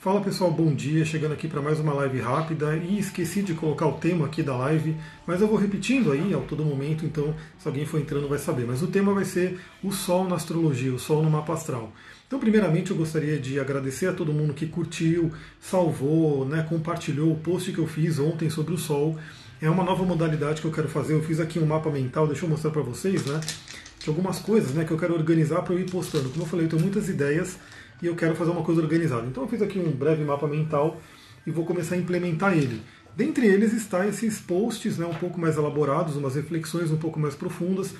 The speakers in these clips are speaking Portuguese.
Fala pessoal, bom dia. Chegando aqui para mais uma live rápida e esqueci de colocar o tema aqui da live, mas eu vou repetindo aí ao todo momento, então se alguém for entrando vai saber. Mas o tema vai ser o Sol na astrologia, o Sol no mapa astral. Então, primeiramente, eu gostaria de agradecer a todo mundo que curtiu, salvou, né, compartilhou o post que eu fiz ontem sobre o Sol. É uma nova modalidade que eu quero fazer. Eu fiz aqui um mapa mental, deixa eu mostrar para vocês, né? Algumas coisas né, que eu quero organizar para eu ir postando. Como eu falei, eu tenho muitas ideias e eu quero fazer uma coisa organizada. Então eu fiz aqui um breve mapa mental e vou começar a implementar ele. Dentre eles está esses posts né, um pouco mais elaborados, umas reflexões um pouco mais profundas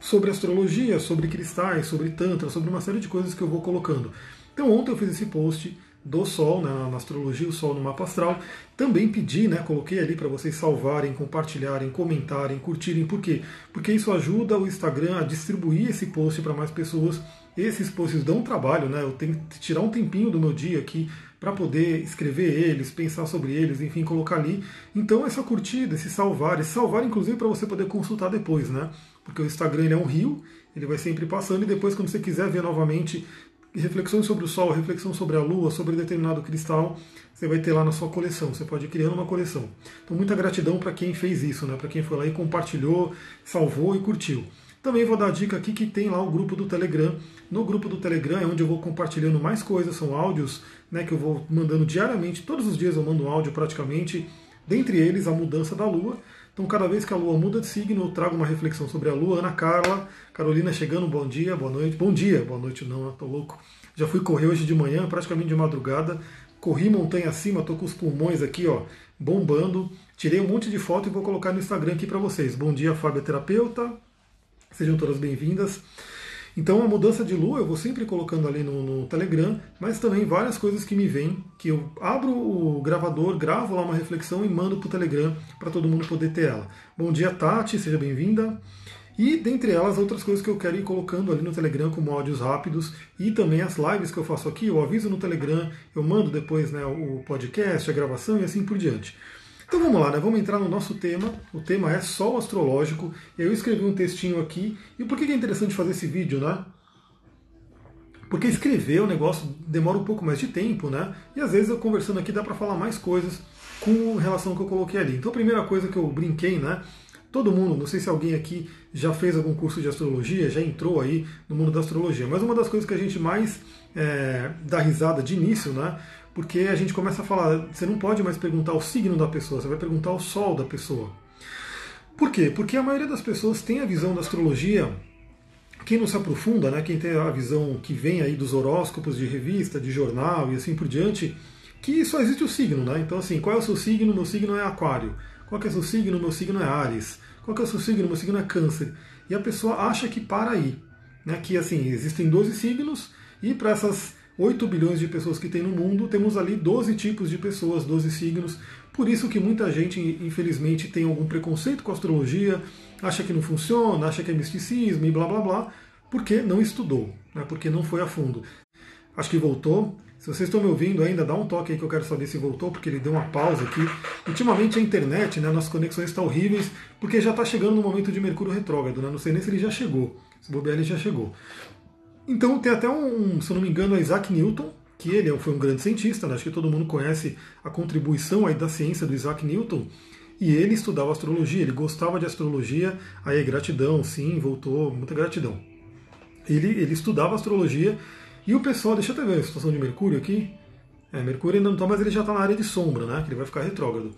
sobre astrologia, sobre cristais, sobre tantra, sobre uma série de coisas que eu vou colocando. Então ontem eu fiz esse post do Sol, né, na astrologia, o Sol no mapa astral. Também pedi, né, coloquei ali para vocês salvarem, compartilharem, comentarem, curtirem. Por quê? Porque isso ajuda o Instagram a distribuir esse post para mais pessoas esses posts dão trabalho, né? Eu tenho que tirar um tempinho do meu dia aqui para poder escrever eles, pensar sobre eles, enfim, colocar ali. Então essa curtida, esse salvar, esse salvar inclusive para você poder consultar depois, né? Porque o Instagram é um rio, ele vai sempre passando e depois quando você quiser ver novamente reflexões sobre o Sol, reflexão sobre a Lua, sobre determinado cristal, você vai ter lá na sua coleção. Você pode ir criando uma coleção. Então muita gratidão para quem fez isso, né? Para quem foi lá e compartilhou, salvou e curtiu. Também vou dar dica aqui que tem lá o grupo do Telegram. No grupo do Telegram é onde eu vou compartilhando mais coisas, são áudios né, que eu vou mandando diariamente, todos os dias eu mando um áudio praticamente, dentre eles a mudança da Lua. Então, cada vez que a Lua muda de signo, eu trago uma reflexão sobre a Lua. Ana Carla, Carolina chegando, bom dia, boa noite. Bom dia, boa noite não, eu tô louco. Já fui correr hoje de manhã, praticamente de madrugada. Corri montanha acima, tô com os pulmões aqui, ó, bombando. Tirei um monte de foto e vou colocar no Instagram aqui para vocês. Bom dia, Fábio Terapeuta. Sejam todas bem-vindas. Então a mudança de lua eu vou sempre colocando ali no, no, Telegram, mas também várias coisas que me vêm, que eu abro o gravador, gravo lá uma reflexão e mando para o Telegram para todo mundo poder ter ela. Bom dia, Tati, seja bem-vinda. E dentre elas, outras coisas que eu quero ir colocando ali no Telegram como áudios rápidos e também as lives que eu faço aqui, eu aviso no Telegram, eu mando depois né, o podcast, a gravação e assim por diante. Então vamos lá, né? vamos entrar no nosso tema. O tema é Sol Astrológico. Eu escrevi um textinho aqui. E por que é interessante fazer esse vídeo, né? Porque escrever o negócio demora um pouco mais de tempo, né? E às vezes eu conversando aqui dá para falar mais coisas com relação ao que eu coloquei ali. Então a primeira coisa que eu brinquei, né? Todo mundo, não sei se alguém aqui já fez algum curso de astrologia, já entrou aí no mundo da astrologia, mas uma das coisas que a gente mais é, dá risada de início, né? Porque a gente começa a falar, você não pode mais perguntar o signo da pessoa, você vai perguntar o sol da pessoa. Por quê? Porque a maioria das pessoas tem a visão da astrologia, quem não se aprofunda, né, quem tem a visão que vem aí dos horóscopos de revista, de jornal e assim por diante, que só existe o signo, né? Então assim, qual é o seu signo? Meu signo é aquário. Qual é o seu signo? Meu signo é Ares. Qual é o seu signo? Meu signo é câncer. E a pessoa acha que para aí. Né? Que assim, existem 12 signos e para essas 8 bilhões de pessoas que tem no mundo, temos ali 12 tipos de pessoas, 12 signos. Por isso que muita gente, infelizmente, tem algum preconceito com a astrologia, acha que não funciona, acha que é misticismo e blá blá blá, porque não estudou, né? porque não foi a fundo. Acho que voltou. Se vocês estão me ouvindo ainda, dá um toque aí que eu quero saber se voltou, porque ele deu uma pausa aqui. Ultimamente a internet, né, nossas conexões estão horríveis, porque já está chegando no momento de Mercúrio retrógrado, né? não sei nem se ele já chegou. Se bobear, ele já chegou. Então tem até um, se eu não me engano, é Isaac Newton, que ele foi um grande cientista, né? acho que todo mundo conhece a contribuição aí da ciência do Isaac Newton, e ele estudava astrologia, ele gostava de astrologia, aí gratidão, sim, voltou, muita gratidão. Ele, ele estudava astrologia, e o pessoal, deixa eu até ver a situação de Mercúrio aqui, é, Mercúrio ainda não está, mas ele já está na área de sombra, né? Que ele vai ficar retrógrado.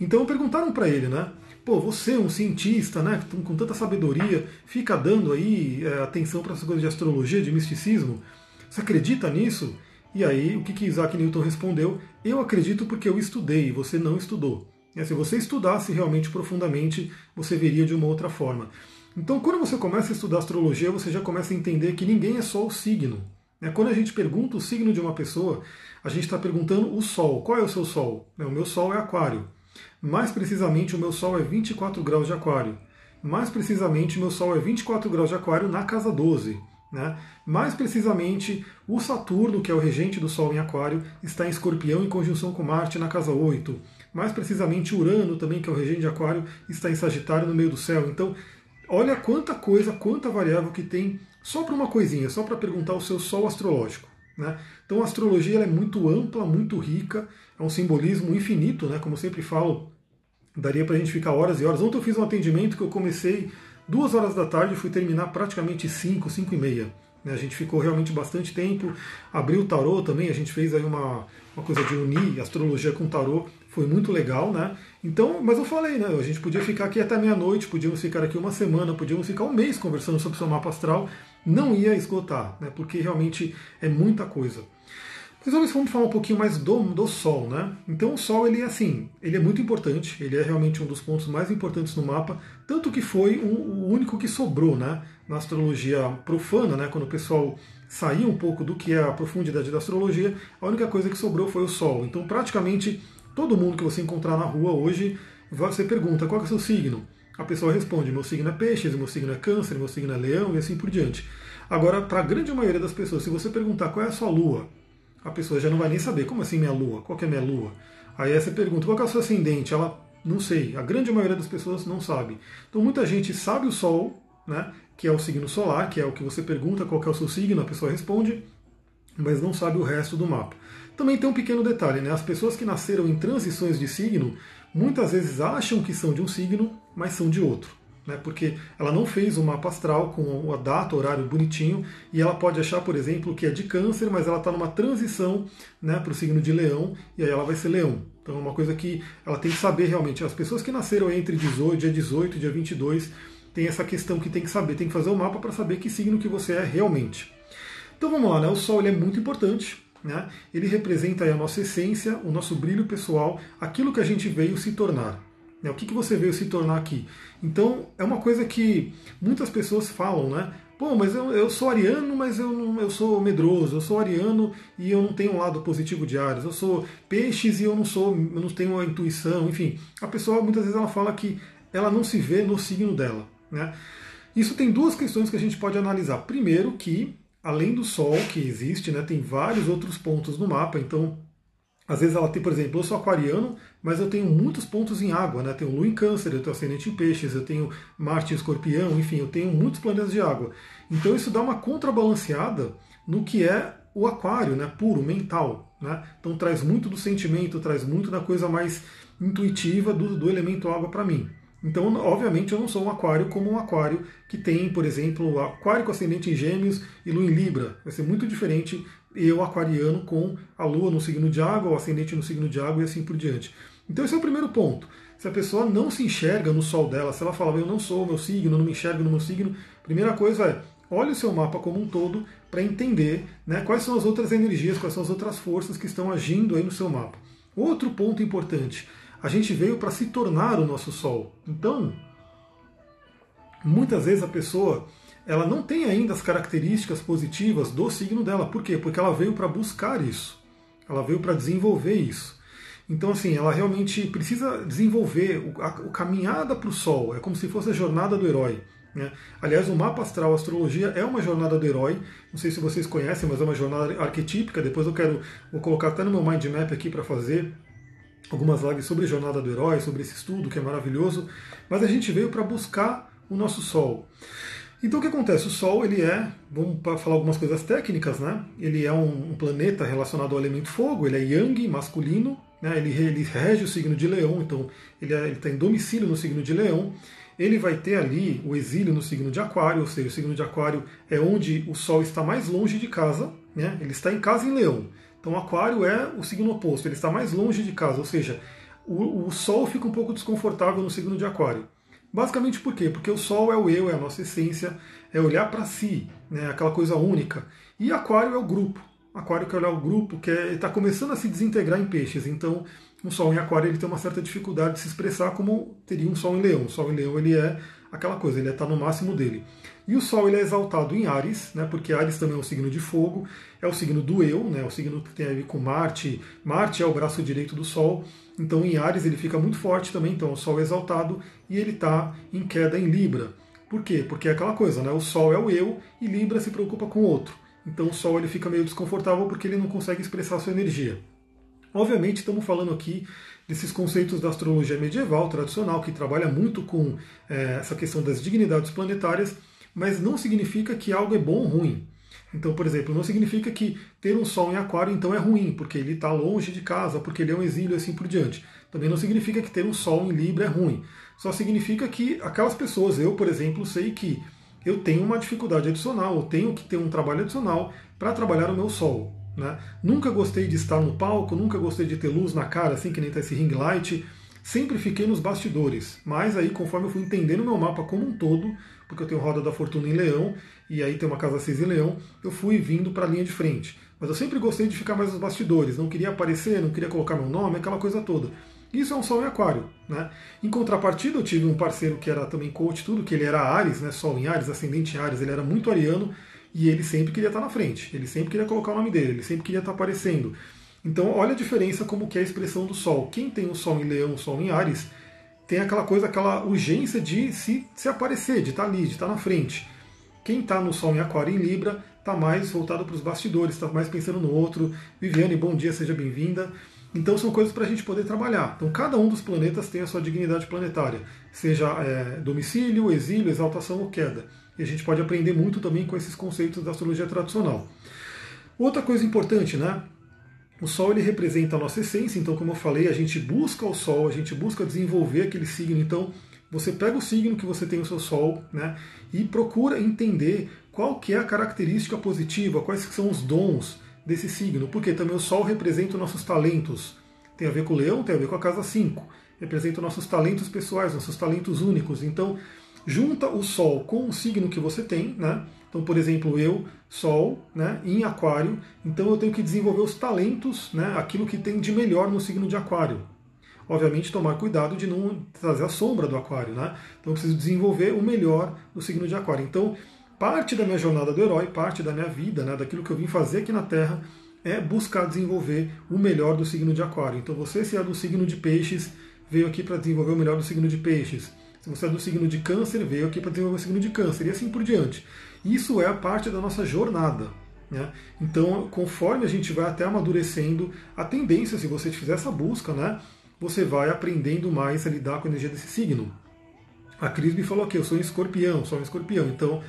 Então perguntaram para ele, né? Pô, você, um cientista, né, com tanta sabedoria, fica dando aí é, atenção para essas coisas de astrologia, de misticismo. Você acredita nisso? E aí, o que, que Isaac Newton respondeu? Eu acredito porque eu estudei, você não estudou. E, se você estudasse realmente profundamente, você veria de uma outra forma. Então, quando você começa a estudar astrologia, você já começa a entender que ninguém é só o signo. Né? Quando a gente pergunta o signo de uma pessoa, a gente está perguntando o Sol. Qual é o seu Sol? O meu Sol é Aquário. Mais precisamente, o meu Sol é 24 graus de Aquário. Mais precisamente, o meu Sol é 24 graus de Aquário na casa 12. Né? Mais precisamente, o Saturno, que é o regente do Sol em Aquário, está em Escorpião em conjunção com Marte na casa 8. Mais precisamente, Urano, também, que é o regente de Aquário, está em Sagitário no meio do céu. Então, olha quanta coisa, quanta variável que tem só para uma coisinha, só para perguntar o seu Sol astrológico. Né? Então a astrologia é muito ampla, muito rica, é um simbolismo infinito, né? como eu sempre falo, daria para a gente ficar horas e horas. Ontem eu fiz um atendimento que eu comecei duas horas da tarde e fui terminar praticamente cinco, cinco e meia. Né? A gente ficou realmente bastante tempo, abriu o tarô também, a gente fez aí uma, uma coisa de unir astrologia com tarô, foi muito legal, né? Então, mas eu falei, né? A gente podia ficar aqui até meia-noite, podíamos ficar aqui uma semana, podíamos ficar um mês conversando sobre o seu mapa astral, não ia esgotar, né? Porque realmente é muita coisa. Mas vamos falar um pouquinho mais do, do Sol, né? Então o Sol ele é assim, ele é muito importante, ele é realmente um dos pontos mais importantes no mapa, tanto que foi um, o único que sobrou, né? Na astrologia profana, né? Quando o pessoal saiu um pouco do que é a profundidade da astrologia, a única coisa que sobrou foi o Sol. Então praticamente todo mundo que você encontrar na rua hoje, você pergunta qual é o seu signo. A pessoa responde: meu signo é peixes, meu signo é câncer, meu signo é leão e assim por diante. Agora, para a grande maioria das pessoas, se você perguntar qual é a sua lua, a pessoa já não vai nem saber. Como assim minha lua? Qual é a minha lua? Aí você pergunta qual é o seu ascendente? Ela não sei. A grande maioria das pessoas não sabe. Então muita gente sabe o Sol, né, que é o signo solar, que é o que você pergunta qual é o seu signo, a pessoa responde, mas não sabe o resto do mapa. Também tem um pequeno detalhe, né? As pessoas que nasceram em transições de signo muitas vezes acham que são de um signo, mas são de outro né, porque ela não fez o mapa astral com a data, horário bonitinho, e ela pode achar, por exemplo, que é de câncer, mas ela está numa transição né, para o signo de leão, e aí ela vai ser leão. Então é uma coisa que ela tem que saber realmente. As pessoas que nasceram entre 18, dia 18 e dia 22 tem essa questão que tem que saber, tem que fazer o um mapa para saber que signo que você é realmente. Então vamos lá, né? o Sol ele é muito importante, né? ele representa a nossa essência, o nosso brilho pessoal, aquilo que a gente veio se tornar. Né? O que, que você veio se tornar aqui? Então, é uma coisa que muitas pessoas falam, né? Pô, mas eu, eu sou ariano, mas eu, não, eu sou medroso. Eu sou ariano e eu não tenho um lado positivo de Ares. Eu sou peixes e eu não sou, eu não tenho a intuição. Enfim, a pessoa muitas vezes ela fala que ela não se vê no signo dela, né? Isso tem duas questões que a gente pode analisar. Primeiro, que além do Sol que existe, né, tem vários outros pontos no mapa. Então, às vezes ela tem, por exemplo, eu sou aquariano, mas eu tenho muitos pontos em água, né? Tenho Lua em Câncer, eu tenho ascendente em Peixes, eu tenho Marte em Escorpião, enfim, eu tenho muitos planetas de água. Então isso dá uma contrabalanceada no que é o aquário, né? Puro, mental, né? Então traz muito do sentimento, traz muito da coisa mais intuitiva do, do elemento água para mim. Então, obviamente, eu não sou um aquário como um aquário que tem, por exemplo, aquário com ascendente em gêmeos e lua em libra. Vai ser muito diferente eu, aquariano, com a lua no signo de água, o ascendente no signo de água e assim por diante. Então esse é o primeiro ponto. Se a pessoa não se enxerga no sol dela, se ela fala, eu não sou o meu signo, não me enxergo no meu signo, primeira coisa é, olhe o seu mapa como um todo para entender né, quais são as outras energias, quais são as outras forças que estão agindo aí no seu mapa. Outro ponto importante, a gente veio para se tornar o nosso sol. Então, muitas vezes a pessoa ela não tem ainda as características positivas do signo dela. Por quê? Porque ela veio para buscar isso. Ela veio para desenvolver isso. Então, assim, ela realmente precisa desenvolver a, a caminhada para o Sol. É como se fosse a jornada do herói. Né? Aliás, o mapa astral, a astrologia, é uma jornada do herói. Não sei se vocês conhecem, mas é uma jornada arquetípica. Depois eu quero vou colocar até no meu mind map aqui para fazer algumas lives sobre a jornada do herói, sobre esse estudo que é maravilhoso. Mas a gente veio para buscar o nosso Sol. Então o que acontece? O Sol ele é, vamos falar algumas coisas técnicas, né? Ele é um, planeta relacionado ao elemento fogo, ele é Yang, masculino, né? ele, ele rege o signo de Leão, então ele é, está em domicílio no signo de Leão. Ele vai ter ali o exílio no signo de Aquário, ou seja, o signo de Aquário é onde o Sol está mais longe de casa, né? Ele está em casa em Leão. Então Aquário é o signo oposto, ele está mais longe de casa, ou seja, o, o Sol fica um pouco desconfortável no signo de Aquário. Basicamente por quê? Porque o Sol é o eu, é a nossa essência, é olhar para si, né, aquela coisa única. E Aquário é o grupo. Aquário quer olhar o grupo, que está começando a se desintegrar em peixes. Então, um Sol em Aquário ele tem uma certa dificuldade de se expressar como teria um Sol em Leão. O Sol em Leão ele é aquela coisa, ele está no máximo dele. E o Sol ele é exaltado em Ares, né, porque Ares também é um signo de fogo, é o signo do eu, né, o signo que tem a ver com Marte. Marte é o braço direito do Sol, então em Ares ele fica muito forte também, então o Sol é exaltado e ele está em queda em Libra. Por quê? Porque é aquela coisa, né, o Sol é o eu e Libra se preocupa com o outro. Então o Sol ele fica meio desconfortável porque ele não consegue expressar sua energia. Obviamente estamos falando aqui desses conceitos da astrologia medieval tradicional, que trabalha muito com é, essa questão das dignidades planetárias, mas não significa que algo é bom ou ruim. Então, por exemplo, não significa que ter um Sol em Aquário então é ruim, porque ele está longe de casa, porque ele é um exílio assim por diante. Também não significa que ter um Sol em Libra é ruim. Só significa que aquelas pessoas, eu, por exemplo, sei que eu tenho uma dificuldade adicional, eu tenho que ter um trabalho adicional para trabalhar o meu Sol. Né? Nunca gostei de estar no palco, nunca gostei de ter luz na cara, assim que nem tá esse ring light. Sempre fiquei nos bastidores, mas aí conforme eu fui entendendo o meu mapa como um todo, porque eu tenho roda da fortuna em Leão, e aí tem uma casa 6 em Leão, eu fui vindo para a linha de frente. Mas eu sempre gostei de ficar mais nos bastidores, não queria aparecer, não queria colocar meu nome, aquela coisa toda. Isso é um Sol em Aquário. Né? Em contrapartida, eu tive um parceiro que era também coach, tudo, que ele era Ares, né? Sol em Ares, ascendente em Ares, ele era muito ariano, e ele sempre queria estar na frente, ele sempre queria colocar o nome dele, ele sempre queria estar aparecendo. Então, olha a diferença como que é a expressão do Sol. Quem tem o Sol em Leão, o Sol em Ares, tem aquela coisa, aquela urgência de se, se aparecer, de estar ali, de estar na frente. Quem está no Sol em Aquário em Libra está mais voltado para os bastidores, está mais pensando no outro. Viviane, bom dia, seja bem-vinda. Então são coisas para a gente poder trabalhar. Então cada um dos planetas tem a sua dignidade planetária, seja é, domicílio, exílio, exaltação ou queda. E a gente pode aprender muito também com esses conceitos da astrologia tradicional. Outra coisa importante, né? O Sol ele representa a nossa essência, então, como eu falei, a gente busca o Sol, a gente busca desenvolver aquele signo. Então, você pega o signo que você tem o seu Sol, né, e procura entender qual que é a característica positiva, quais são os dons desse signo, porque também o Sol representa os nossos talentos. Tem a ver com o Leão, tem a ver com a casa 5. Representa os nossos talentos pessoais, nossos talentos únicos. Então, junta o Sol com o signo que você tem, né? Então, por exemplo, eu, Sol, né, em Aquário, então eu tenho que desenvolver os talentos, né, aquilo que tem de melhor no signo de Aquário. Obviamente, tomar cuidado de não trazer a sombra do Aquário, né? Então, eu preciso desenvolver o melhor no signo de Aquário. Então, parte da minha jornada do herói, parte da minha vida, né, daquilo que eu vim fazer aqui na Terra, é buscar desenvolver o melhor do signo de Aquário. Então, você, se é do signo de Peixes, veio aqui para desenvolver o melhor do signo de Peixes. Se você é do signo de Câncer, veio aqui para desenvolver o signo de Câncer, e assim por diante. Isso é a parte da nossa jornada. Né? Então, conforme a gente vai até amadurecendo, a tendência, se você fizer essa busca, né, você vai aprendendo mais a lidar com a energia desse signo. A Cris me falou que eu sou um escorpião, sou um escorpião, então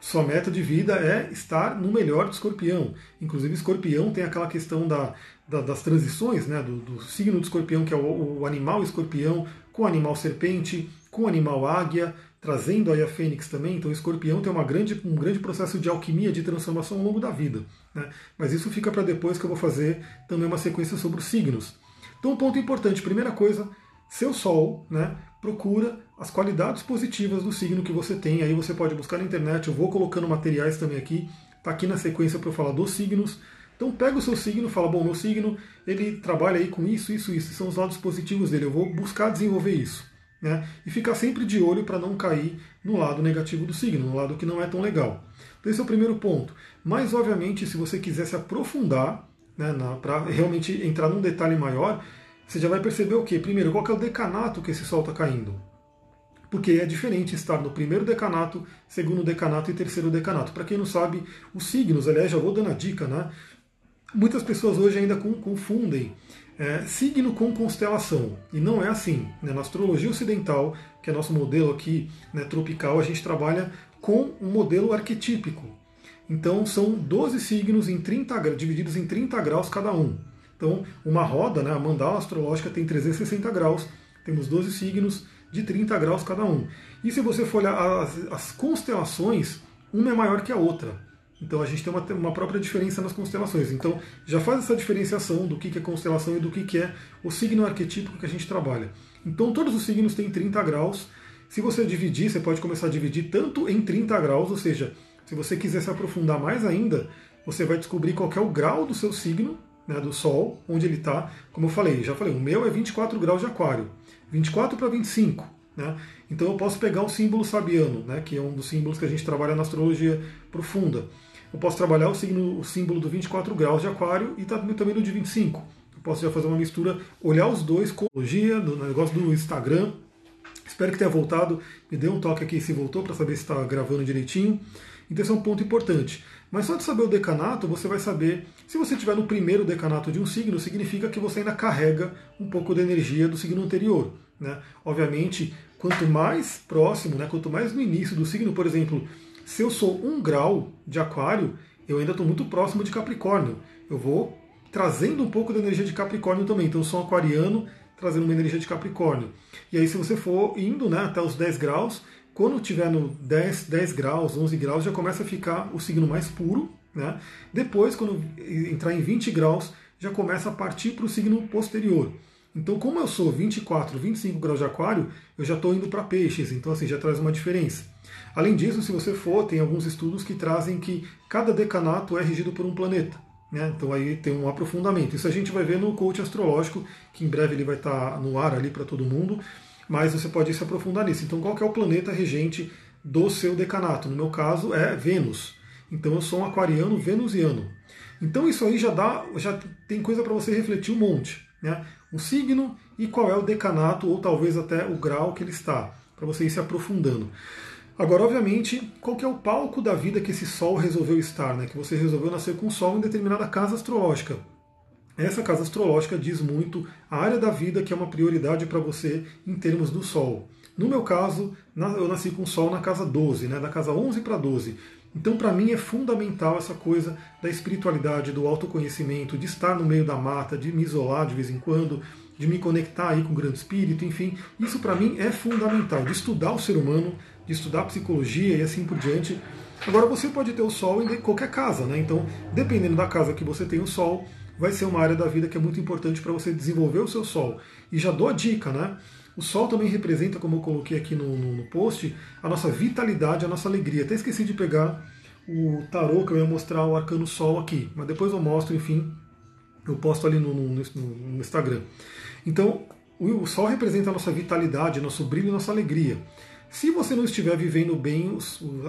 sua meta de vida é estar no melhor do escorpião. Inclusive, escorpião tem aquela questão da, da, das transições, né, do, do, signo do escorpião, que é o, o animal escorpião, com o animal serpente, com o animal águia, trazendo aí a Fênix também. Então, o escorpião tem uma grande, um grande processo de alquimia, de transformação ao longo da vida. Né? Mas isso fica para depois que eu vou fazer também uma sequência sobre os signos. Então, um ponto importante: primeira coisa, seu Sol, né? Procura as qualidades positivas do signo que você tem. Aí você pode buscar na internet. Eu vou colocando materiais também aqui. Está aqui na sequência para eu falar dos signos. Então pega o seu signo, fala, bom, meu signo ele trabalha aí com isso, isso, isso, são os lados positivos dele. Eu vou buscar desenvolver isso. Né? E ficar sempre de olho para não cair no lado negativo do signo, no lado que não é tão legal. Então, esse é o primeiro ponto. Mas, obviamente, se você quiser se aprofundar, né, para realmente entrar num detalhe maior, você já vai perceber o quê? Primeiro, qual é o decanato que esse Sol está caindo? Porque é diferente estar no primeiro decanato, segundo decanato e terceiro decanato. Para quem não sabe, os signos, aliás, já vou dando a dica, né? Muitas pessoas hoje ainda confundem é, signo com constelação. E não é assim. Né? Na astrologia ocidental, que é nosso modelo aqui né, tropical, a gente trabalha com um modelo arquetípico. Então são 12 signos em 30, divididos em 30 graus cada um. Então, uma roda, né, a mandala astrológica tem 360 graus, temos 12 signos de 30 graus cada um. E se você for olhar as, as constelações, uma é maior que a outra. Então a gente tem uma, uma própria diferença nas constelações. Então já faz essa diferenciação do que é constelação e do que é o signo arquetípico que a gente trabalha. Então todos os signos têm 30 graus. Se você dividir, você pode começar a dividir tanto em 30 graus, ou seja, se você quiser se aprofundar mais ainda, você vai descobrir qual é o grau do seu signo, né, do Sol, onde ele está. Como eu falei, já falei, o meu é 24 graus de aquário. 24 para 25. Né? Então eu posso pegar o símbolo sabiano, né, que é um dos símbolos que a gente trabalha na astrologia profunda eu posso trabalhar o, signo, o símbolo do 24 graus de aquário e também do de 25. Eu posso já fazer uma mistura, olhar os dois com a do negócio do Instagram. Espero que tenha voltado. Me dê um toque aqui se voltou para saber se está gravando direitinho. Então esse é um ponto importante. Mas só de saber o decanato, você vai saber. Se você estiver no primeiro decanato de um signo, significa que você ainda carrega um pouco da energia do signo anterior. Né? Obviamente, quanto mais próximo, né, quanto mais no início do signo, por exemplo, se eu sou um grau de aquário, eu ainda estou muito próximo de Capricórnio. Eu vou trazendo um pouco da energia de Capricórnio também. Então eu sou um aquariano trazendo uma energia de Capricórnio. E aí se você for indo né, até os 10 graus, quando tiver no 10, 10 graus, 11 graus, já começa a ficar o signo mais puro. Né? Depois, quando entrar em 20 graus, já começa a partir para o signo posterior. Então, como eu sou 24, 25 graus de aquário, eu já estou indo para peixes, então assim já traz uma diferença. Além disso, se você for, tem alguns estudos que trazem que cada decanato é regido por um planeta. Né? Então aí tem um aprofundamento. Isso a gente vai ver no coach astrológico, que em breve ele vai estar tá no ar ali para todo mundo, mas você pode se aprofundar nisso. Então qual é o planeta regente do seu decanato? No meu caso é Vênus. Então eu sou um aquariano venusiano. Então isso aí já dá, já tem coisa para você refletir um monte. Né? O signo e qual é o decanato, ou talvez até o grau que ele está, para você ir se aprofundando. Agora, obviamente, qual que é o palco da vida que esse Sol resolveu estar, né? que você resolveu nascer com o Sol em determinada casa astrológica. Essa casa astrológica diz muito a área da vida que é uma prioridade para você em termos do Sol. No meu caso, eu nasci com o Sol na casa 12, né, da casa 11 para 12. Então, para mim, é fundamental essa coisa da espiritualidade, do autoconhecimento, de estar no meio da mata, de me isolar de vez em quando, de me conectar aí com o grande espírito, enfim. Isso, para mim, é fundamental, de estudar o ser humano, de estudar psicologia e assim por diante. Agora, você pode ter o Sol em qualquer casa, né? Então, dependendo da casa que você tem o Sol, vai ser uma área da vida que é muito importante para você desenvolver o seu Sol. E já dou a dica, né? O Sol também representa, como eu coloquei aqui no, no, no post, a nossa vitalidade, a nossa alegria. Até esqueci de pegar o tarô que eu ia mostrar o arcano Sol aqui, mas depois eu mostro, enfim, eu posto ali no, no, no Instagram. Então, o, o Sol representa a nossa vitalidade, nosso brilho, nossa alegria. Se você não estiver vivendo bem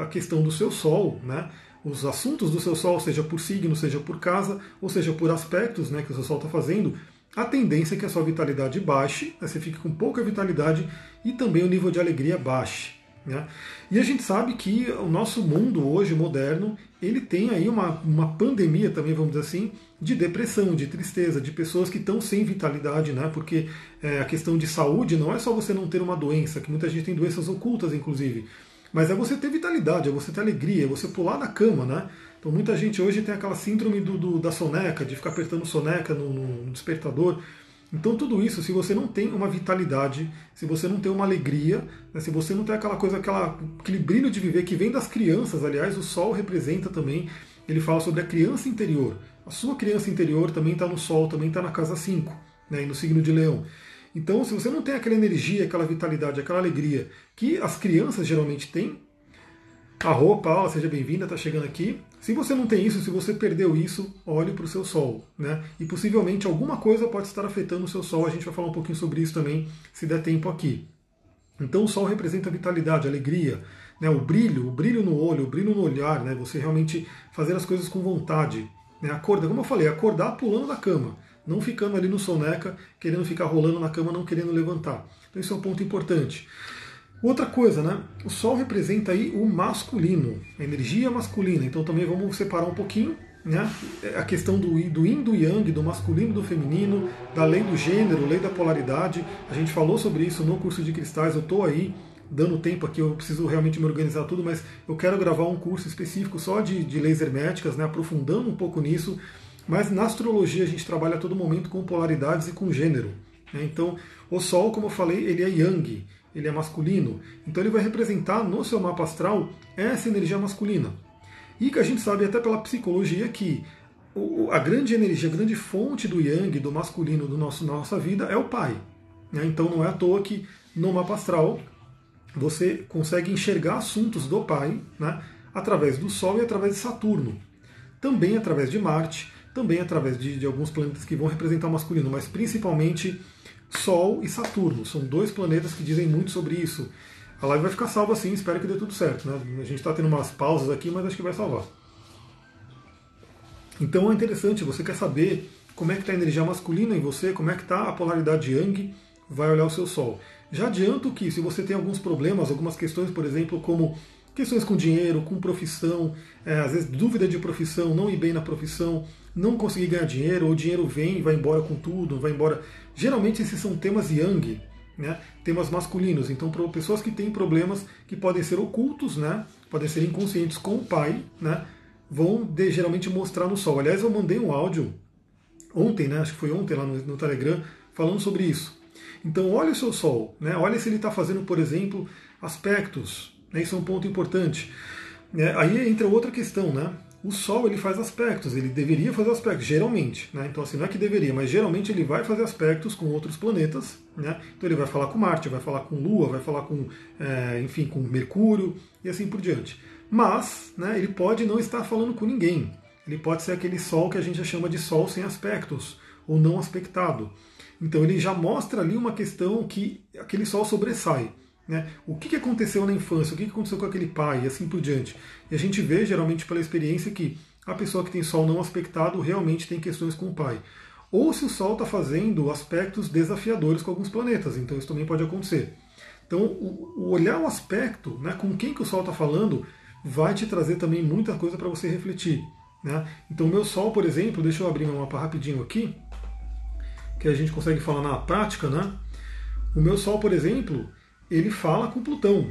a questão do seu Sol, né? Os assuntos do seu Sol, seja por signo, seja por casa, ou seja por aspectos né, que o seu Sol está fazendo, a tendência é que a sua vitalidade baixe, né, você fique com pouca vitalidade e também o nível de alegria baixe. Né? E a gente sabe que o nosso mundo hoje moderno ele tem aí uma, uma pandemia também, vamos dizer assim, de depressão, de tristeza, de pessoas que estão sem vitalidade, né? Porque é, a questão de saúde não é só você não ter uma doença, que muita gente tem doenças ocultas, inclusive, mas é você ter vitalidade, é você ter alegria, é você pular na cama, né? Então muita gente hoje tem aquela síndrome do, do da soneca, de ficar apertando soneca no, no, despertador. Então tudo isso, se você não tem uma vitalidade, se você não tem uma alegria, né, se você não tem aquela coisa, aquela, aquele brilho de viver que vem das crianças, aliás, o Sol representa também, ele fala sobre a criança interior. A sua criança interior também está no Sol, também está na casa 5, né, no signo de Leão. Então, se você não tem aquela energia, aquela vitalidade, aquela alegria que as crianças geralmente têm, Arro, Paula, seja bem-vinda, está chegando aqui. Se você não tem isso, se você perdeu isso, olhe para o seu Sol. Né? E possivelmente alguma coisa pode estar afetando o seu Sol. A gente vai falar um pouquinho sobre isso também, se der tempo aqui. Então o Sol representa vitalidade, alegria, né? o brilho, o brilho no olho, o brilho no olhar, né? você realmente fazer as coisas com vontade. Né? Acordar, como eu falei, acordar pulando da cama, não ficando ali no soneca, querendo ficar rolando na cama, não querendo levantar. Então isso é um ponto importante. Outra coisa, né? O Sol representa aí o masculino, a energia masculina. Então também vamos separar um pouquinho, né? A questão do, do Yin, do Yang, do masculino, do feminino, da lei do gênero, lei da polaridade. A gente falou sobre isso no curso de cristais. Eu estou aí dando tempo aqui, eu preciso realmente me organizar tudo, mas eu quero gravar um curso específico só de, de leis herméticas, né? Aprofundando um pouco nisso. Mas na astrologia a gente trabalha a todo momento com polaridades e com gênero. Né? Então, o Sol, como eu falei, ele é Yang ele é masculino, então ele vai representar no seu mapa astral essa energia masculina. E que a gente sabe até pela psicologia que a grande energia, a grande fonte do yang, do masculino do nosso, nossa vida é o pai. Né? Então não é à toa que no mapa astral você consegue enxergar assuntos do pai né? através do Sol e através de Saturno. Também através de Marte, também através de, de alguns planetas que vão representar o masculino, mas principalmente Sol e Saturno. São dois planetas que dizem muito sobre isso. A live vai ficar salva assim, espero que dê tudo certo. Né? A gente está tendo umas pausas aqui, mas acho que vai salvar. Então é interessante, você quer saber como é que está a energia masculina em você, como é que está a polaridade Yang, vai olhar o seu Sol. Já adianto que se você tem alguns problemas, algumas questões, por exemplo, como questões com dinheiro, com profissão, é, às vezes dúvida de profissão, não ir bem na profissão, não conseguir ganhar dinheiro, ou o dinheiro vem e vai embora com tudo, vai embora Geralmente esses são temas yang, né? temas masculinos. Então, para pessoas que têm problemas que podem ser ocultos, né? podem ser inconscientes com o pai, né? vão de, geralmente mostrar no Sol. Aliás, eu mandei um áudio ontem, né? Acho que foi ontem lá no, no Telegram, falando sobre isso. Então, olha o seu Sol, né? olha se ele está fazendo, por exemplo, aspectos. Né? Isso é um ponto importante. É, aí entra outra questão, né? O Sol ele faz aspectos, ele deveria fazer aspectos, geralmente. Né? Então, assim, não é que deveria, mas geralmente ele vai fazer aspectos com outros planetas. Né? Então, ele vai falar com Marte, vai falar com Lua, vai falar com, é, enfim, com Mercúrio e assim por diante. Mas, né, ele pode não estar falando com ninguém. Ele pode ser aquele Sol que a gente chama de Sol sem aspectos, ou não aspectado. Então, ele já mostra ali uma questão que aquele Sol sobressai. Né? O que, aconteceu na infância, o que, aconteceu com aquele pai e assim por diante. E a gente vê, geralmente, pela experiência, que a pessoa que tem Sol não aspectado realmente tem questões com o pai. Ou se o Sol está fazendo aspectos desafiadores com alguns planetas, então isso também pode acontecer. Então, o, olhar o aspecto, né, com quem que o Sol está falando, vai te trazer também muita coisa para você refletir. Né? Então, o meu Sol, por exemplo, deixa eu abrir meu mapa rapidinho aqui, que a gente consegue falar na prática. Né? O meu Sol, por exemplo, ele fala com Plutão.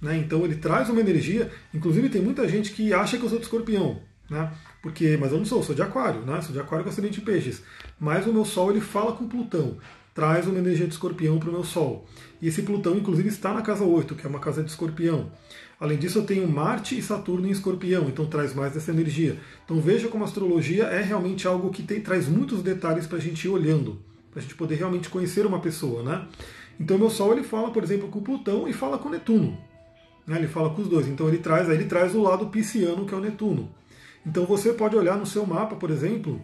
Né? Então ele traz uma energia. Inclusive tem muita gente que acha que eu sou de escorpião. Né? Porque, mas eu não sou, sou de aquário, né? sou de aquário com acidente de peixes. Mas o meu Sol ele fala com Plutão, traz uma energia de escorpião para o meu Sol. E esse Plutão, inclusive, está na casa 8, que é uma casa de escorpião. Além disso, eu tenho Marte e Saturno em escorpião, então traz mais dessa energia. Então veja como a astrologia é realmente algo que tem, traz muitos detalhes para a gente ir olhando, para a gente poder realmente conhecer uma pessoa. Né? Então meu Sol ele fala, por exemplo, com Plutão e fala com Netuno. Né? Ele fala com os dois. Então ele traz, aí ele traz o lado pisciano, que é o Netuno. Então você pode olhar no seu mapa, por exemplo,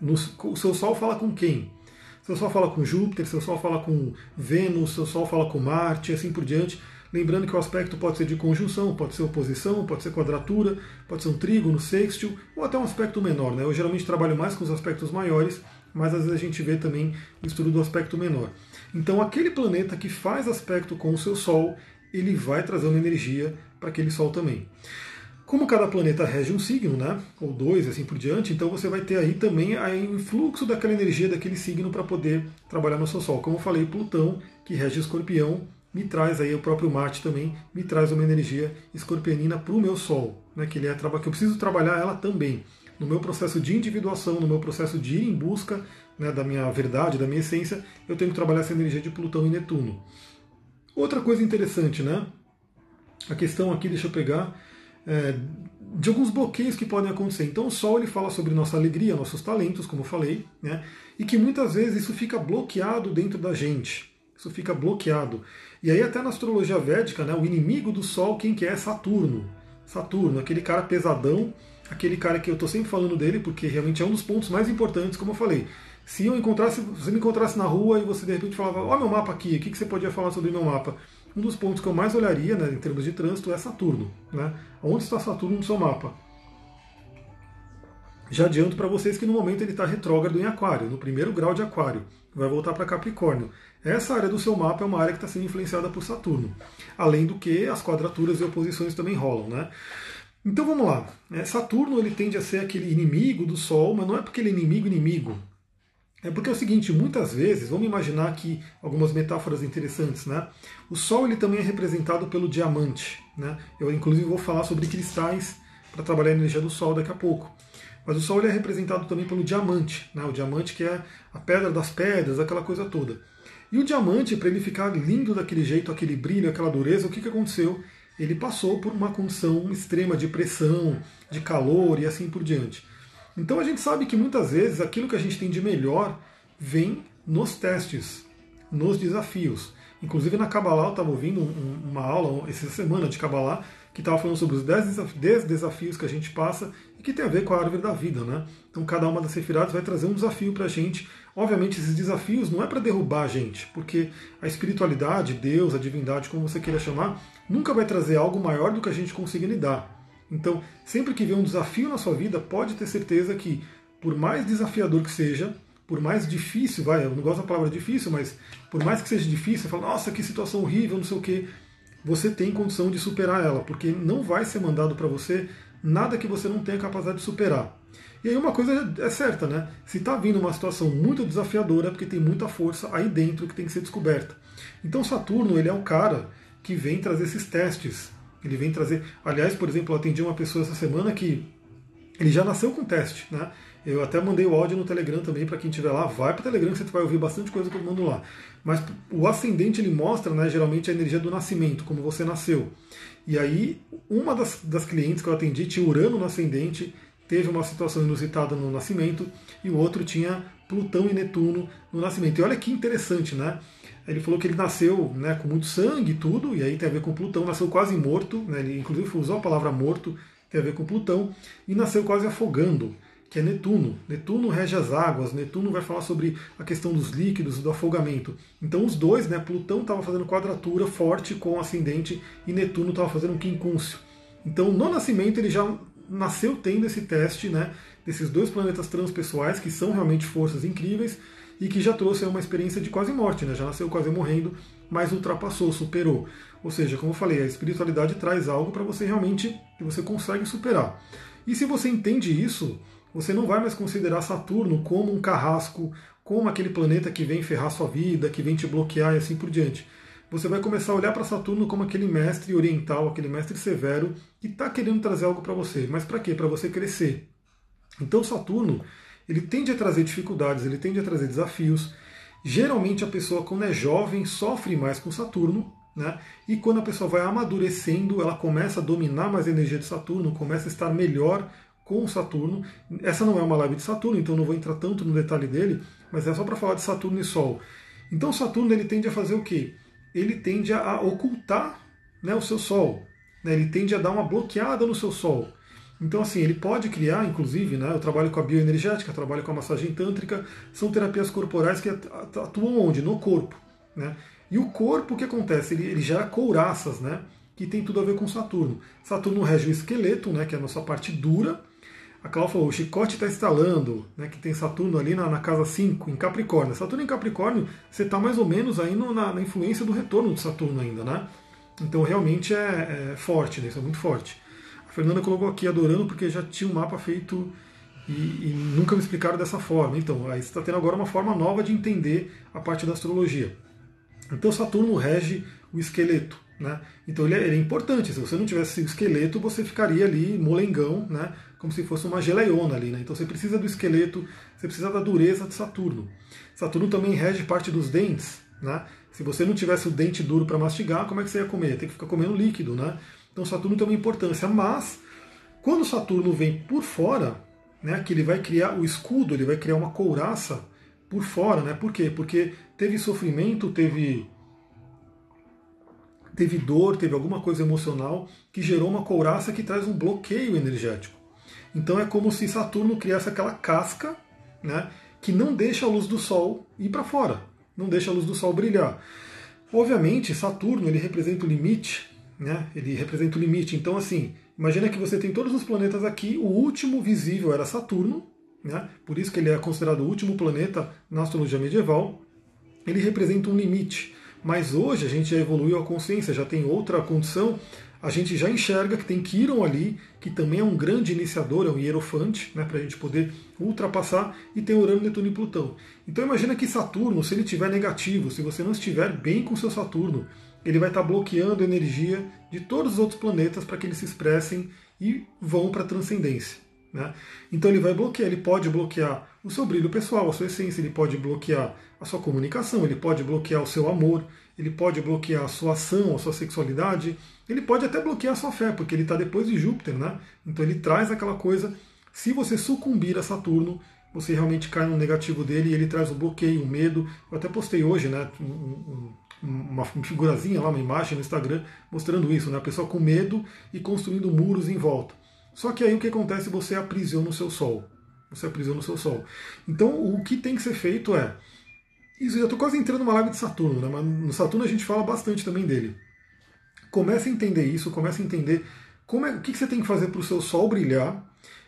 no, o seu Sol fala com quem? Seu Sol fala com Júpiter, seu Sol fala com Vênus, seu Sol fala com Marte, assim por diante. Lembrando que o aspecto pode ser de conjunção, pode ser oposição, pode ser quadratura, pode ser um trígono, sextil, ou até um aspecto menor. Né? Eu geralmente trabalho mais com os aspectos maiores, mas às vezes a gente vê também o estudo do aspecto menor. Então, aquele planeta que faz aspecto com o seu Sol, ele vai trazer uma energia para aquele Sol também. Como cada planeta rege um signo, né, ou dois, assim por diante, então você vai ter aí também o influxo daquela energia daquele signo para poder trabalhar no seu Sol. Como eu falei, Plutão, que rege escorpião, me traz aí o próprio Marte também, me traz uma energia escorpionina para o meu Sol, né, que, ele é, que eu preciso trabalhar ela também. No meu processo de individuação, no meu processo de ir em busca né, da minha verdade, da minha essência, eu tenho que trabalhar essa energia de Plutão e Netuno. Outra coisa interessante, né? A questão aqui, deixa eu pegar, é, de alguns bloqueios que podem acontecer. Então, o Sol ele fala sobre nossa alegria, nossos talentos, como eu falei, né? E que muitas vezes isso fica bloqueado dentro da gente. Isso fica bloqueado. E aí, até na astrologia védica, né, o inimigo do Sol, quem que é? Saturno. Saturno, aquele cara pesadão, aquele cara que eu estou sempre falando dele, porque realmente é um dos pontos mais importantes, como eu falei. Se eu encontrasse, se você me encontrasse na rua e você de repente falava, ó meu mapa aqui, o que, que você podia falar sobre meu mapa? Um dos pontos que eu mais olharia, né, em termos de trânsito, é Saturno. Né? Onde está Saturno no seu mapa? Já adianto para vocês que no momento ele está retrógrado em Aquário, no primeiro grau de Aquário. Vai voltar para Capricórnio. Essa área do seu mapa é uma área que está sendo influenciada por Saturno. Além do que as quadraturas e oposições também rolam. Né? Então vamos lá. É, Saturno ele tende a ser aquele inimigo do Sol, mas não é porque ele é inimigo inimigo. É porque é o seguinte, muitas vezes, vamos imaginar aqui algumas metáforas interessantes, né? O Sol ele também é representado pelo diamante, né? Eu inclusive vou falar sobre cristais para trabalhar a energia do Sol daqui a pouco. Mas o Sol ele é representado também pelo diamante, né? O diamante que é a pedra das pedras, aquela coisa toda. E o diamante, para ele ficar lindo daquele jeito, aquele brilho, aquela dureza, o que, que aconteceu? Ele passou por uma condição extrema de pressão, de calor e assim por diante. Então a gente sabe que muitas vezes aquilo que a gente tem de melhor vem nos testes, nos desafios. Inclusive na Kabbalah eu estava ouvindo uma aula essa semana de Kabbalah que estava falando sobre os 10 desafios que a gente passa e que tem a ver com a árvore da vida. Né? Então cada uma das sefiradas vai trazer um desafio para a gente. Obviamente esses desafios não é para derrubar a gente, porque a espiritualidade, Deus, a divindade, como você queira chamar, nunca vai trazer algo maior do que a gente consiga lidar. Então, sempre que vê um desafio na sua vida, pode ter certeza que, por mais desafiador que seja, por mais difícil, vai, eu não gosto da palavra difícil, mas por mais que seja difícil, fala, nossa, que situação horrível, não sei o quê, você tem condição de superar ela, porque não vai ser mandado para você nada que você não tenha capacidade de superar. E aí uma coisa é certa, né? Se está vindo uma situação muito desafiadora, é porque tem muita força aí dentro que tem que ser descoberta. Então Saturno, ele é o cara que vem trazer esses testes, ele vem trazer. Aliás, por exemplo, eu atendi uma pessoa essa semana que ele já nasceu com teste, né? Eu até mandei o áudio no Telegram também para quem estiver lá. Vai para o Telegram você vai ouvir bastante coisa que eu mando lá. Mas o ascendente ele mostra, né, geralmente, a energia do nascimento, como você nasceu. E aí, uma das, das clientes que eu atendi tinha Urano no ascendente, teve uma situação inusitada no nascimento, e o outro tinha Plutão e Netuno no nascimento. E olha que interessante, né? Ele falou que ele nasceu né, com muito sangue e tudo, e aí tem a ver com Plutão, nasceu quase morto, né, ele inclusive usou a palavra morto, tem a ver com Plutão, e nasceu quase afogando que é Netuno. Netuno rege as águas, Netuno vai falar sobre a questão dos líquidos, do afogamento. Então os dois, né, Plutão estava fazendo quadratura forte com o ascendente e Netuno estava fazendo um quincúncio. Então no nascimento ele já nasceu tendo esse teste, né, desses dois planetas transpessoais que são realmente forças incríveis e que já trouxe uma experiência de quase morte, né, já nasceu quase morrendo, mas ultrapassou, superou. Ou seja, como eu falei, a espiritualidade traz algo para você realmente que você consegue superar. E se você entende isso, você não vai mais considerar Saturno como um carrasco, como aquele planeta que vem ferrar sua vida, que vem te bloquear e assim por diante. Você vai começar a olhar para Saturno como aquele mestre oriental, aquele mestre severo que está querendo trazer algo para você. Mas para quê? Para você crescer. Então Saturno ele tende a trazer dificuldades, ele tende a trazer desafios. Geralmente a pessoa quando é jovem sofre mais com Saturno, né? E quando a pessoa vai amadurecendo, ela começa a dominar mais a energia de Saturno, começa a estar melhor com Saturno. Essa não é uma live de Saturno, então não vou entrar tanto no detalhe dele, mas é só para falar de Saturno e Sol. Então Saturno ele tende a fazer o quê? Ele tende a ocultar né, o seu Sol. Né? Ele tende a dar uma bloqueada no seu Sol. Então, assim, ele pode criar, inclusive, né, eu trabalho com a bioenergética, trabalho com a massagem tântrica, são terapias corporais que atuam onde? No corpo. Né? E o corpo, o que acontece? Ele, ele gera couraças, né? que tem tudo a ver com Saturno. Saturno rege o esqueleto, né, que é a nossa parte dura, a Cláudia falou, o chicote está instalando, né, que tem Saturno ali na, na, casa 5, em Capricórnio. Saturno em Capricórnio, você está mais ou menos aí no, na, na, influência do retorno de Saturno ainda, né? Então realmente é, é forte, né? isso é muito forte. Fernanda colocou aqui adorando porque já tinha um mapa feito e, e nunca me explicaram dessa forma. Então, aí você está tendo agora uma forma nova de entender a parte da astrologia. Então Saturno rege o esqueleto. Né? Então ele é, ele é, importante. Se você não tivesse o esqueleto, você ficaria ali molengão, né? como se fosse uma geleiona ali. Né? Então você precisa do esqueleto, você precisa da dureza de Saturno. Saturno também rege parte dos dentes. Né? Se você não tivesse o dente duro para mastigar, como é que você ia comer? Tem que ficar comendo líquido. Né? Então Saturno tem uma importância. Mas quando Saturno vem por fora, né, que ele vai criar o escudo, ele vai criar uma couraça por fora. Né? Por quê? Porque teve sofrimento, teve teve dor, teve alguma coisa emocional que gerou uma couraça que traz um bloqueio energético. Então é como se Saturno criasse aquela casca né, que não deixa a luz do Sol ir para fora, não deixa a luz do Sol brilhar. Obviamente, Saturno ele representa o limite, né, ele representa o limite. Então, assim, imagina que você tem todos os planetas aqui, o último visível era Saturno, né, por isso que ele é considerado o último planeta na astrologia medieval. Ele representa um limite. Mas hoje a gente já evoluiu a consciência, já tem outra condição, a gente já enxerga que tem Quiron ali, que também é um grande iniciador, é um hierofante, né, para a gente poder ultrapassar, e tem Urano, Netuno e Plutão. Então imagina que Saturno, se ele estiver negativo, se você não estiver bem com seu Saturno, ele vai estar bloqueando a energia de todos os outros planetas para que eles se expressem e vão para a transcendência. Né? Então ele vai bloquear, ele pode bloquear o seu brilho pessoal, a sua essência, ele pode bloquear a sua comunicação, ele pode bloquear o seu amor, ele pode bloquear a sua ação, a sua sexualidade, ele pode até bloquear a sua fé, porque ele está depois de Júpiter, né? Então ele traz aquela coisa. Se você sucumbir a Saturno, você realmente cai no negativo dele e ele traz o bloqueio, o medo. Eu até postei hoje, né? Uma figurazinha lá, uma imagem no Instagram mostrando isso, né? A pessoa com medo e construindo muros em volta. Só que aí o que acontece? Você aprisiona o seu sol. Você aprisiona o seu sol. Então o que tem que ser feito é. Isso, já estou quase entrando numa live de Saturno, né? mas no Saturno a gente fala bastante também dele. Comece a entender isso, comece a entender como é, o que você tem que fazer para o seu Sol brilhar,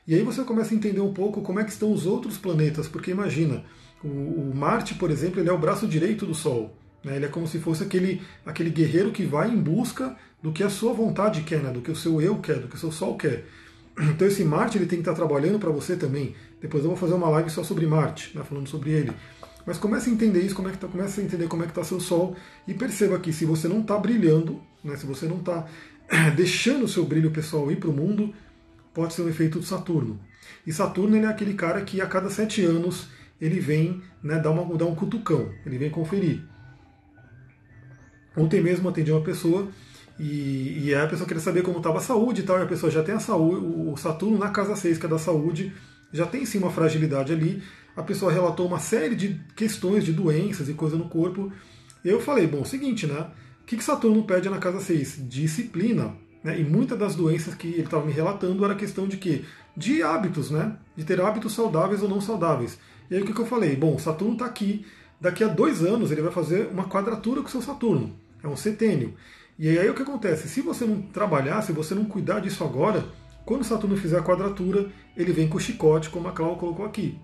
e aí você começa a entender um pouco como é que estão os outros planetas, porque imagina, o, o Marte, por exemplo, ele é o braço direito do Sol. Né? Ele é como se fosse aquele, aquele guerreiro que vai em busca do que a sua vontade quer, né? do que o seu eu quer, do que o seu Sol quer. Então esse Marte ele tem que estar trabalhando para você também. Depois eu vou fazer uma live só sobre Marte, né, falando sobre ele. Mas comece a entender isso, como é que tá, comece a entender como é que está seu Sol e perceba que se você não está brilhando, né, se você não está deixando o seu brilho pessoal ir para o mundo, pode ser um efeito de Saturno. E Saturno ele é aquele cara que a cada sete anos ele vem né, dar, uma, dar um cutucão, ele vem conferir. Ontem mesmo atendi uma pessoa e, e a pessoa queria saber como estava a saúde e tal, e a pessoa já tem a saúde, o Saturno na casa 6, que é da saúde, já tem sim uma fragilidade ali. A pessoa relatou uma série de questões de doenças e coisa no corpo. Eu falei, bom, seguinte, né? O que, que Saturno pede na casa 6? Disciplina. Né? E muitas das doenças que ele estava me relatando era questão de quê? De hábitos, né? De ter hábitos saudáveis ou não saudáveis. E aí o que, que eu falei? Bom, Saturno está aqui. Daqui a dois anos ele vai fazer uma quadratura com seu Saturno. É um setênio. E aí o que acontece? Se você não trabalhar, se você não cuidar disso agora, quando Saturno fizer a quadratura, ele vem com o chicote, como a Cláudia colocou aqui.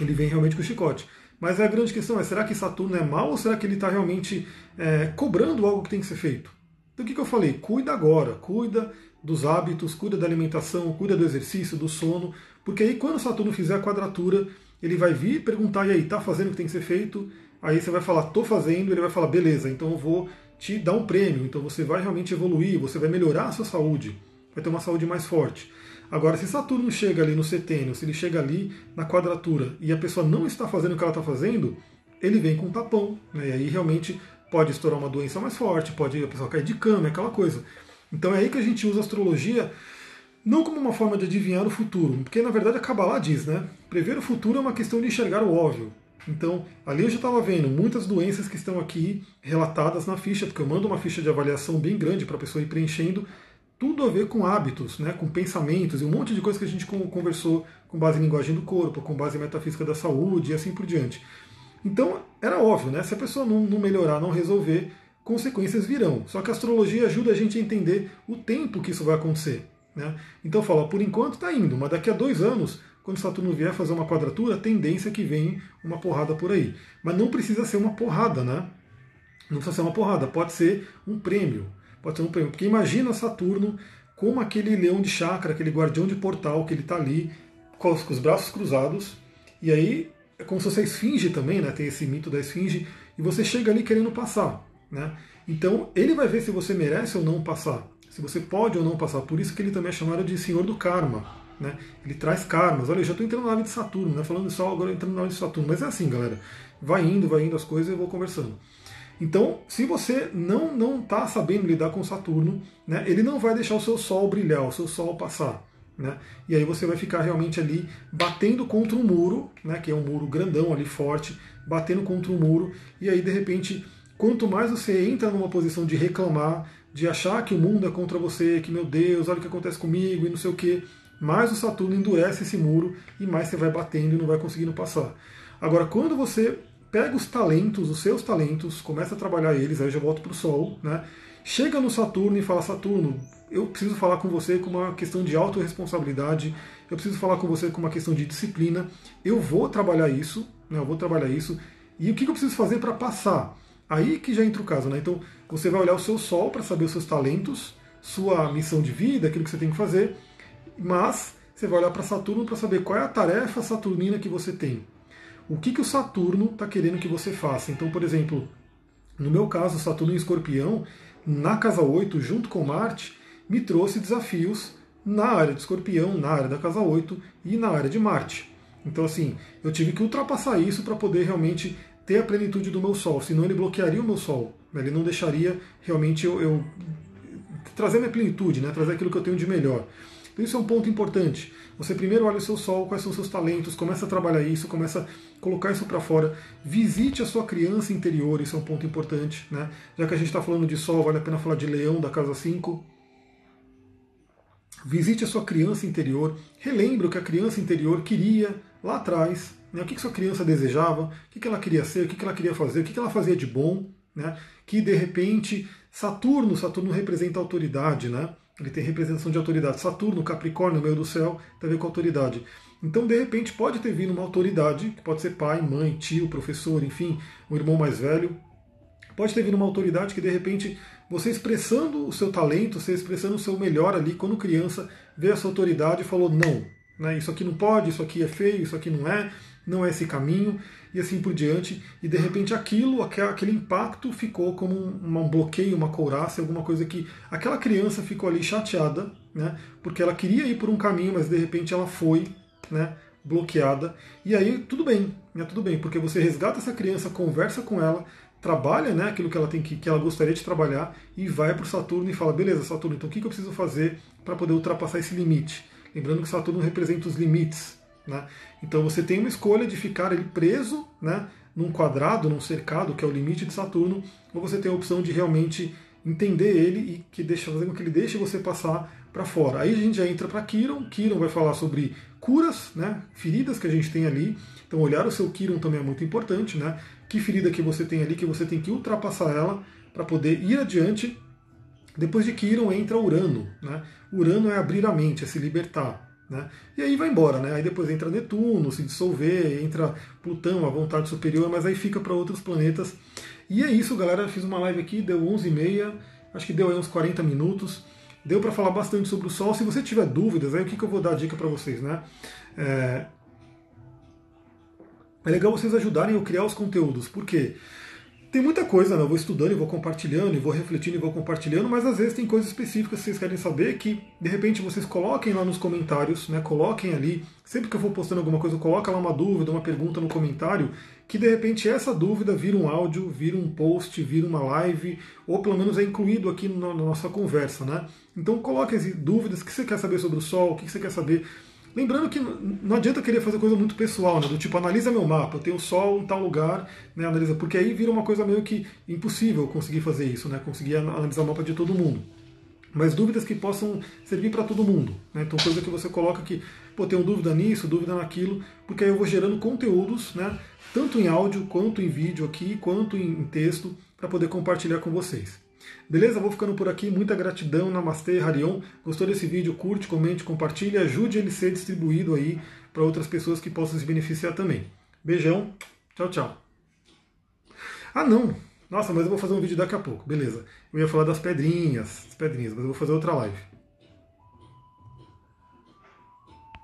Ele vem realmente com o chicote. Mas a grande questão é, será que Saturno é mal ou será que ele está realmente é, cobrando algo que tem que ser feito? Então o que, que eu falei? Cuida agora, cuida dos hábitos, cuida da alimentação, cuida do exercício, do sono, porque aí quando Saturno fizer a quadratura, ele vai vir perguntar, e aí, tá fazendo o que tem que ser feito? Aí você vai falar, tô fazendo, ele vai falar, beleza, então eu vou te dar um prêmio, então você vai realmente evoluir, você vai melhorar a sua saúde, vai ter uma saúde mais forte. Agora, se Saturno chega ali no setênio, se ele chega ali na quadratura e a pessoa não está fazendo o que ela está fazendo, ele vem com um tapão, né? e aí realmente pode estourar uma doença mais forte, pode a pessoa cair de cama, aquela coisa. Então é aí que a gente usa a astrologia não como uma forma de adivinhar o futuro, porque na verdade a Kabbalah diz, né? Prever o futuro é uma questão de enxergar o óbvio. Então, ali eu já estava vendo muitas doenças que estão aqui relatadas na ficha, porque eu mando uma ficha de avaliação bem grande para a pessoa ir preenchendo, tudo a ver com hábitos, né, com pensamentos e um monte de coisa que a gente conversou com base em linguagem do corpo, com base em metafísica da saúde e assim por diante. Então, era óbvio, né? Se a pessoa não, não melhorar, não resolver, consequências virão. Só que a astrologia ajuda a gente a entender o tempo que isso vai acontecer. Né? Então fala, por enquanto está indo, mas daqui a dois anos quando Saturno vier fazer uma quadratura, a tendência é que vem uma porrada por aí. Mas não precisa ser uma porrada, né? Não precisa ser uma porrada, pode ser um prêmio. Pode ser um prêmio. Porque imagina Saturno como aquele leão de chakra, aquele guardião de portal que ele está ali com os, braços cruzados. E aí é como se fosse a esfinge também, né? Tem esse mito da esfinge. E você chega ali querendo passar. Né? Então ele vai ver se você merece ou não passar. Se você pode ou não passar. Por isso que ele também é chamado de Senhor do Karma. Né? Ele traz karmas. Olha, eu já estou entrando na nave de Saturno, né? falando só agora entrando na nave de Saturno. Mas é assim, galera. Vai indo, vai indo as coisas e eu vou conversando. Então, se você não não está sabendo lidar com Saturno, né, ele não vai deixar o seu Sol brilhar, o seu Sol passar. Né? E aí você vai ficar realmente ali batendo contra um muro, né, que é um muro grandão ali, forte, batendo contra um muro, e aí de repente, quanto mais você entra numa posição de reclamar, de achar que o mundo é contra você, que meu Deus, olha o que acontece comigo e não sei o que, mais o Saturno endurece esse muro e mais você vai batendo e não vai conseguindo passar. Agora, quando você pega os talentos, os seus talentos, começa a trabalhar eles, aí eu já volto para o Sol, né? chega no Saturno e fala: Saturno, eu preciso falar com você com uma questão de autorresponsabilidade, eu preciso falar com você com uma questão de disciplina, eu vou trabalhar isso, né? eu vou trabalhar isso, e o que eu preciso fazer para passar? Aí que já entra o caso, né? Então você vai olhar o seu Sol para saber os seus talentos, sua missão de vida, aquilo que você tem que fazer, mas você vai olhar para Saturno para saber qual é a tarefa saturnina que você tem. O que, que o Saturno está querendo que você faça. Então, por exemplo, no meu caso, Saturno em Escorpião, na casa 8, junto com Marte, me trouxe desafios na área de Escorpião, na área da casa 8 e na área de Marte. Então, assim, eu tive que ultrapassar isso para poder realmente ter a plenitude do meu Sol, senão ele bloquearia o meu Sol. Ele não deixaria realmente eu, eu trazer minha plenitude, né? trazer aquilo que eu tenho de melhor. Então isso é um ponto importante. Você primeiro olha o seu sol, quais são os seus talentos, começa a trabalhar isso, começa a colocar isso para fora. Visite a sua criança interior, isso é um ponto importante. Né? Já que a gente está falando de sol, vale a pena falar de leão da casa 5. Visite a sua criança interior, relembre o que a criança interior queria lá atrás, né? o que, que sua criança desejava, o que, ela queria ser, o que, ela queria fazer, o que ela fazia de bom, né? que de repente Saturno, Saturno representa autoridade, né? Ele tem representação de autoridade. Saturno, Capricórnio, no meio do céu, tem a ver com autoridade. Então, de repente, pode ter vindo uma autoridade, que pode ser pai, mãe, tio, professor, enfim, um irmão mais velho. Pode ter vindo uma autoridade que, de repente, você expressando o seu talento, você expressando o seu melhor ali, quando criança, vê essa autoridade e falou: não, né, isso aqui não pode, isso aqui é feio, isso aqui não é, não é esse caminho, e assim por diante. E de repente aquilo, aquele impacto ficou como um, bloqueio, uma couraça, alguma coisa que aquela criança ficou ali chateada, né? Porque ela queria ir por um caminho, mas de repente ela foi né, bloqueada. E aí tudo bem, né, tudo bem, porque você resgata essa criança, conversa com ela, trabalha né, aquilo que ela tem que, que ela gostaria de trabalhar e vai para o Saturno e fala, beleza, Saturno, então o que, que eu preciso fazer para poder ultrapassar esse limite? Lembrando que Saturno representa os limites. Né? Então você tem uma escolha de ficar ele preso né, num quadrado, num cercado, que é o limite de Saturno, ou você tem a opção de realmente entender ele e que deixa, fazer com que ele deixe você passar para fora. Aí a gente já entra para Kiron. Kiron vai falar sobre curas, né, feridas que a gente tem ali. Então olhar o seu Kiron também é muito importante, né? Que ferida que você tem ali que você tem que ultrapassar ela para poder ir adiante. Depois de Kiron entra Urano, né? Urano é abrir a mente, é se libertar. Né? E aí vai embora, né? Aí depois entra Netuno, se dissolver, entra Plutão, a vontade superior, mas aí fica para outros planetas. E é isso, galera. Fiz uma live aqui, deu 11h30, acho que deu aí uns 40 minutos. Deu para falar bastante sobre o Sol. Se você tiver dúvidas, aí o que, que eu vou dar dica para vocês, né? É... é legal vocês ajudarem eu criar os conteúdos, porque tem muita coisa, né? Eu vou estudando e vou compartilhando, e vou refletindo e vou compartilhando, mas às vezes tem coisas específicas que vocês querem saber que de repente vocês coloquem lá nos comentários, né? Coloquem ali, sempre que eu for postando alguma coisa, coloca lá uma dúvida, uma pergunta no comentário, que de repente essa dúvida vira um áudio, vira um post, vira uma live, ou pelo menos é incluído aqui na nossa conversa, né? Então coloque as dúvidas que você quer saber sobre o Sol, o que você quer saber Lembrando que não adianta querer fazer coisa muito pessoal, né? do tipo, analisa meu mapa, eu tenho sol em tal lugar, né? analisa, porque aí vira uma coisa meio que impossível conseguir fazer isso, né? conseguir analisar o mapa de todo mundo. Mas dúvidas que possam servir para todo mundo. Né? Então, coisa que você coloca que, pô, tenho dúvida nisso, dúvida naquilo, porque aí eu vou gerando conteúdos, né? tanto em áudio, quanto em vídeo aqui, quanto em texto, para poder compartilhar com vocês. Beleza? Vou ficando por aqui. Muita gratidão. Namastê, Harion. Gostou desse vídeo? Curte, comente, compartilhe. Ajude ele a ser distribuído aí para outras pessoas que possam se beneficiar também. Beijão. Tchau, tchau. Ah, não. Nossa, mas eu vou fazer um vídeo daqui a pouco. Beleza. Eu ia falar das pedrinhas, das pedrinhas, mas eu vou fazer outra live.